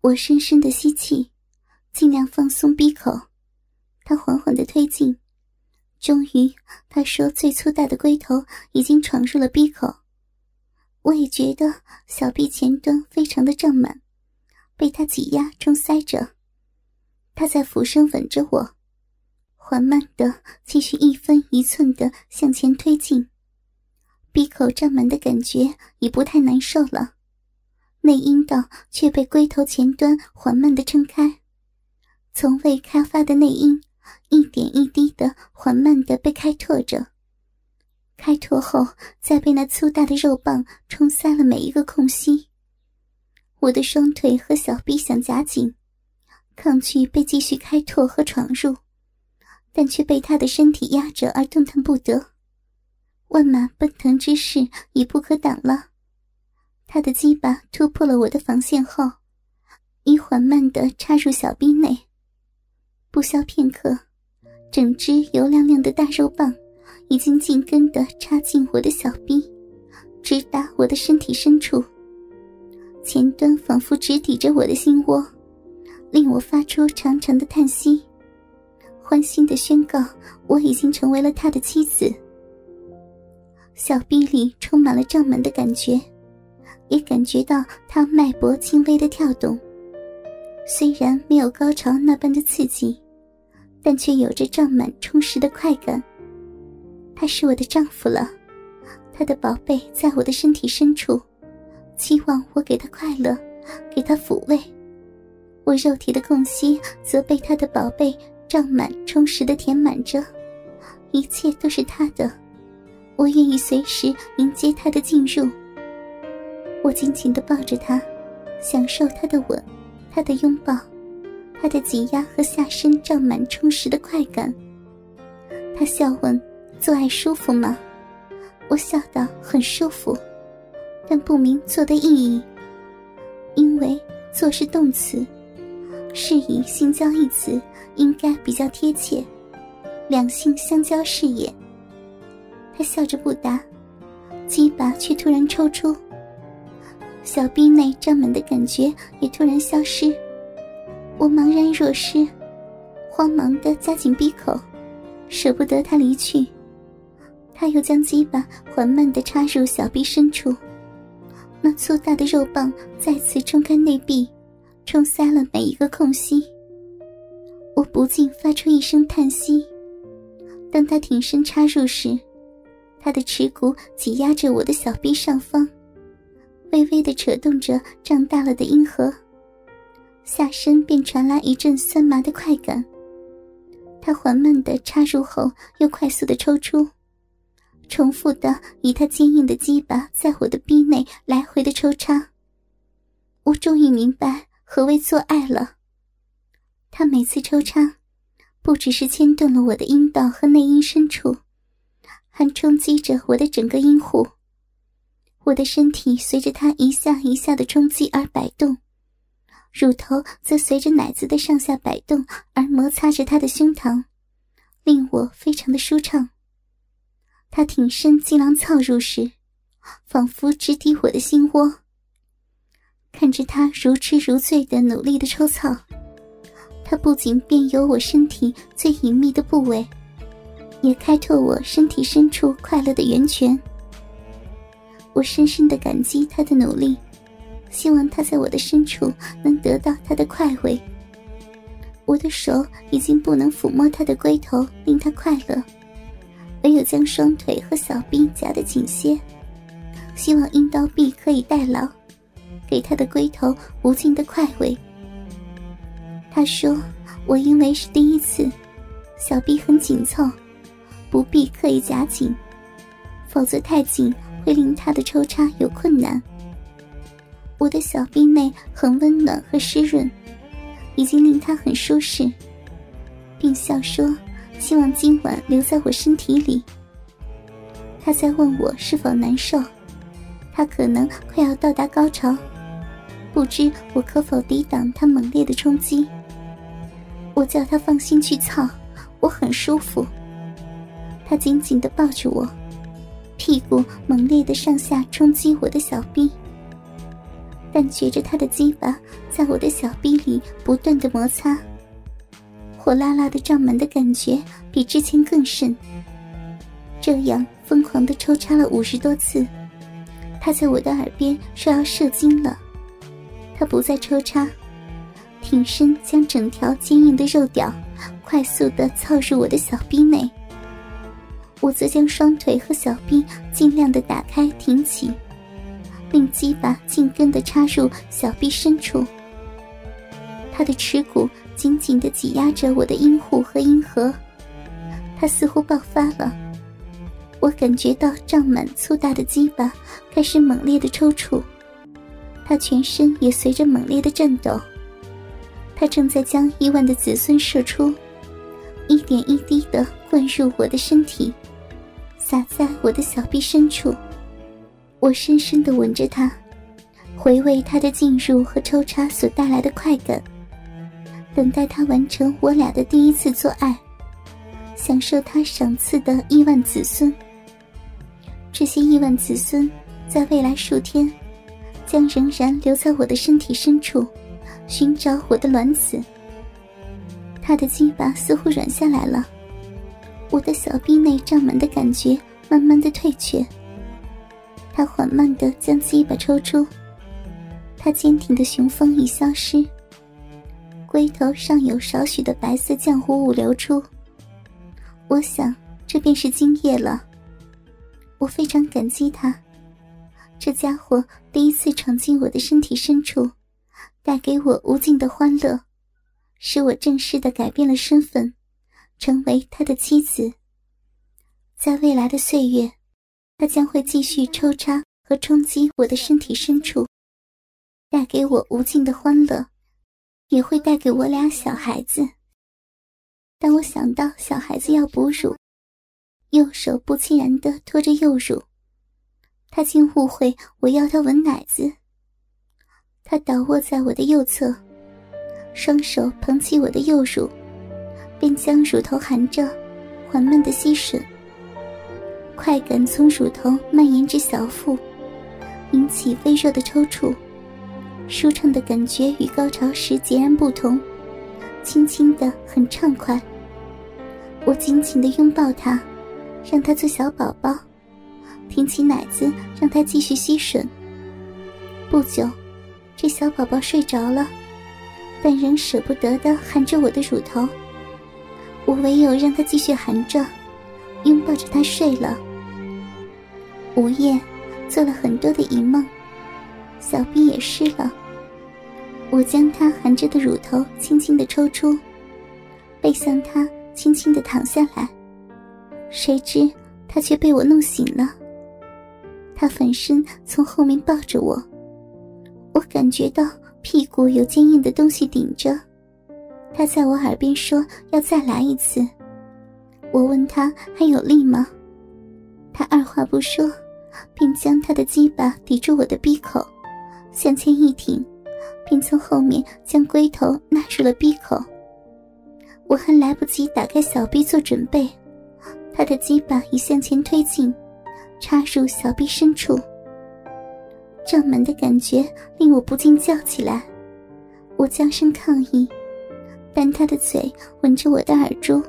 我深深的吸气，尽量放松闭口。他缓缓的推进，终于，他说最粗大的龟头已经闯入了闭口。我也觉得小臂前端非常的胀满，被他挤压中塞着。他在俯身吻着我，缓慢的继续一分一寸的向前推进。闭口胀满的感觉已不太难受了。内阴道却被龟头前端缓慢的撑开，从未开发的内阴一点一滴的缓慢的被开拓着。开拓后，再被那粗大的肉棒冲塞了每一个空隙。我的双腿和小臂想夹紧，抗拒被继续开拓和闯入，但却被他的身体压着而动弹不得。万马奔腾之势已不可挡了。他的鸡巴突破了我的防线后，已缓慢地插入小臂内。不消片刻，整只油亮亮的大肉棒已经紧跟地插进我的小臂，直达我的身体深处。前端仿佛直抵着我的心窝，令我发出长长的叹息，欢欣地宣告我已经成为了他的妻子。小臂里充满了胀满的感觉。也感觉到他脉搏轻微的跳动，虽然没有高潮那般的刺激，但却有着胀满充实的快感。他是我的丈夫了，他的宝贝在我的身体深处，期望我给他快乐，给他抚慰。我肉体的空隙则被他的宝贝胀满充实的填满着，一切都是他的，我愿意随时迎接他的进入。我紧紧地抱着他，享受他的吻，他的拥抱，他的挤压和下身胀满充实的快感。他笑问：“做爱舒服吗？”我笑道：“很舒服，但不明做的意义。因为‘做’是动词，是以‘性交’一词应该比较贴切，两性相交是也。”他笑着不答，鸡巴却突然抽出。小臂内胀满的感觉也突然消失，我茫然若失，慌忙的夹紧闭口，舍不得他离去。他又将鸡巴缓慢的插入小臂深处，那粗大的肉棒再次冲开内壁，冲塞了每一个空隙。我不禁发出一声叹息。当他挺身插入时，他的耻骨挤压着我的小臂上方。扯动着胀大了的阴核，下身便传来一阵酸麻的快感。他缓慢的插入后，又快速的抽出，重复的以他坚硬的鸡巴在我的逼内来回的抽插。我终于明白何为做爱了。他每次抽插，不只是牵动了我的阴道和内阴深处，还冲击着我的整个阴户。我的身体随着他一下一下的冲击而摆动，乳头则随着奶子的上下摆动而摩擦着他的胸膛，令我非常的舒畅。他挺身进狼操入时，仿佛直抵我的心窝。看着他如痴如醉的努力的抽操，他不仅遍游我身体最隐秘的部位，也开拓我身体深处快乐的源泉。我深深的感激他的努力，希望他在我的深处能得到他的快慰。我的手已经不能抚摸他的龟头，令他快乐，唯有将双腿和小臂夹得紧些，希望阴道壁可以代劳，给他的龟头无尽的快慰。他说：“我因为是第一次，小臂很紧凑，不必刻意夹紧，否则太紧。”会令他的抽插有困难。我的小臂内很温暖和湿润，已经令他很舒适，并笑说：“希望今晚留在我身体里。”他在问我是否难受，他可能快要到达高潮，不知我可否抵挡他猛烈的冲击。我叫他放心去操，我很舒服。他紧紧地抱着我。屁股猛烈的上下冲击我的小臂，但觉着他的鸡巴在我的小臂里不断的摩擦，火辣辣的胀满的感觉比之前更甚。这样疯狂的抽插了五十多次，他在我的耳边说要射精了。他不再抽插，挺身将整条坚硬的肉屌快速的操入我的小臂内。我则将双腿和小臂尽量的打开挺起。令鸡巴紧跟的插入小臂深处，他的耻骨紧紧的挤压着我的阴户和阴核，他似乎爆发了。我感觉到胀满粗大的鸡巴开始猛烈的抽搐，他全身也随着猛烈的颤抖。他正在将亿万的子孙射出，一点一滴的灌入我的身体，洒在我的小臂深处。我深深的吻着他，回味他的进入和抽插所带来的快感，等待他完成我俩的第一次做爱，享受他赏赐的亿万子孙。这些亿万子孙，在未来数天，将仍然留在我的身体深处，寻找我的卵子。他的鸡巴似乎软下来了，我的小臂内胀满的感觉慢慢的退却。他缓慢的将鸡巴抽出，他坚挺的雄风已消失，龟头上有少许的白色浆糊物流出。我想，这便是精液了。我非常感激他，这家伙第一次闯进我的身体深处，带给我无尽的欢乐，使我正式的改变了身份，成为他的妻子。在未来的岁月。他将会继续抽插和冲击我的身体深处，带给我无尽的欢乐，也会带给我俩小孩子。当我想到小孩子要哺乳，右手不自然地托着右乳，他竟误会我要他吻奶子。他倒卧在我的右侧，双手捧起我的右乳，便将乳头含着，缓慢地吸吮。快感从乳头蔓延至小腹，引起微弱的抽搐，舒畅的感觉与高潮时截然不同，轻轻的很畅快。我紧紧的拥抱他，让他做小宝宝，挺起奶子让他继续吸吮。不久，这小宝宝睡着了，但仍舍不得的含着我的乳头。我唯有让他继续含着，拥抱着他睡了。午夜，做了很多的淫梦，小臂也湿了。我将他含着的乳头轻轻的抽出，背向他轻轻的躺下来，谁知他却被我弄醒了。他反身从后面抱着我，我感觉到屁股有坚硬的东西顶着。他在我耳边说要再来一次。我问他还有力吗？他二话不说。并将他的鸡巴抵住我的鼻口，向前一挺，并从后面将龟头纳入了鼻口。我还来不及打开小臂做准备，他的鸡巴已向前推进，插入小臂深处。胀满的感觉令我不禁叫起来，我将声抗议，但他的嘴吻着我的耳珠，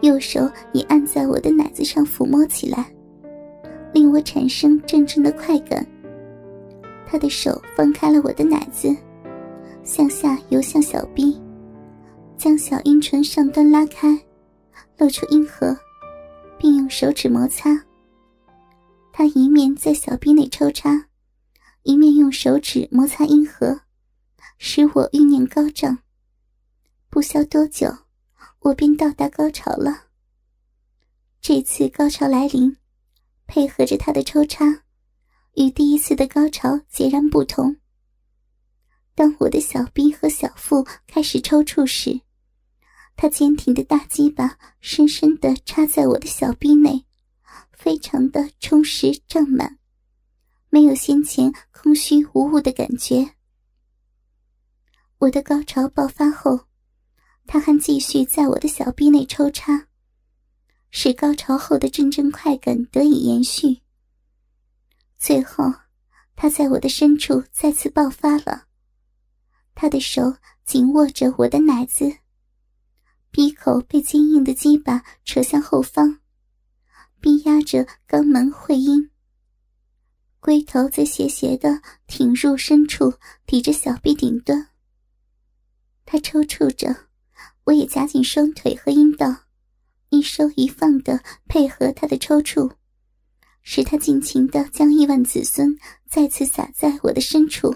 右手已按在我的奶子上抚摸起来。令我产生阵阵的快感。他的手放开了我的奶子，向下游向小臂，将小阴唇上端拉开，露出阴核，并用手指摩擦。他一面在小臂内抽插，一面用手指摩擦阴核，使我欲念高涨。不消多久，我便到达高潮了。这次高潮来临。配合着他的抽插，与第一次的高潮截然不同。当我的小臂和小腹开始抽搐时，他坚挺的大鸡巴深深的插在我的小臂内，非常的充实胀满，没有先前空虚无物的感觉。我的高潮爆发后，他还继续在我的小臂内抽插。使高潮后的阵阵快感得以延续。最后，他在我的深处再次爆发了。他的手紧握着我的奶子，鼻口被坚硬的鸡巴扯向后方，逼压着肛门会阴。龟头则斜斜的挺入深处，抵着小臂顶端。他抽搐着，我也夹紧双腿和阴道，一收一放的配合他的抽搐。使他尽情的将亿万子孙再次撒在我的深处。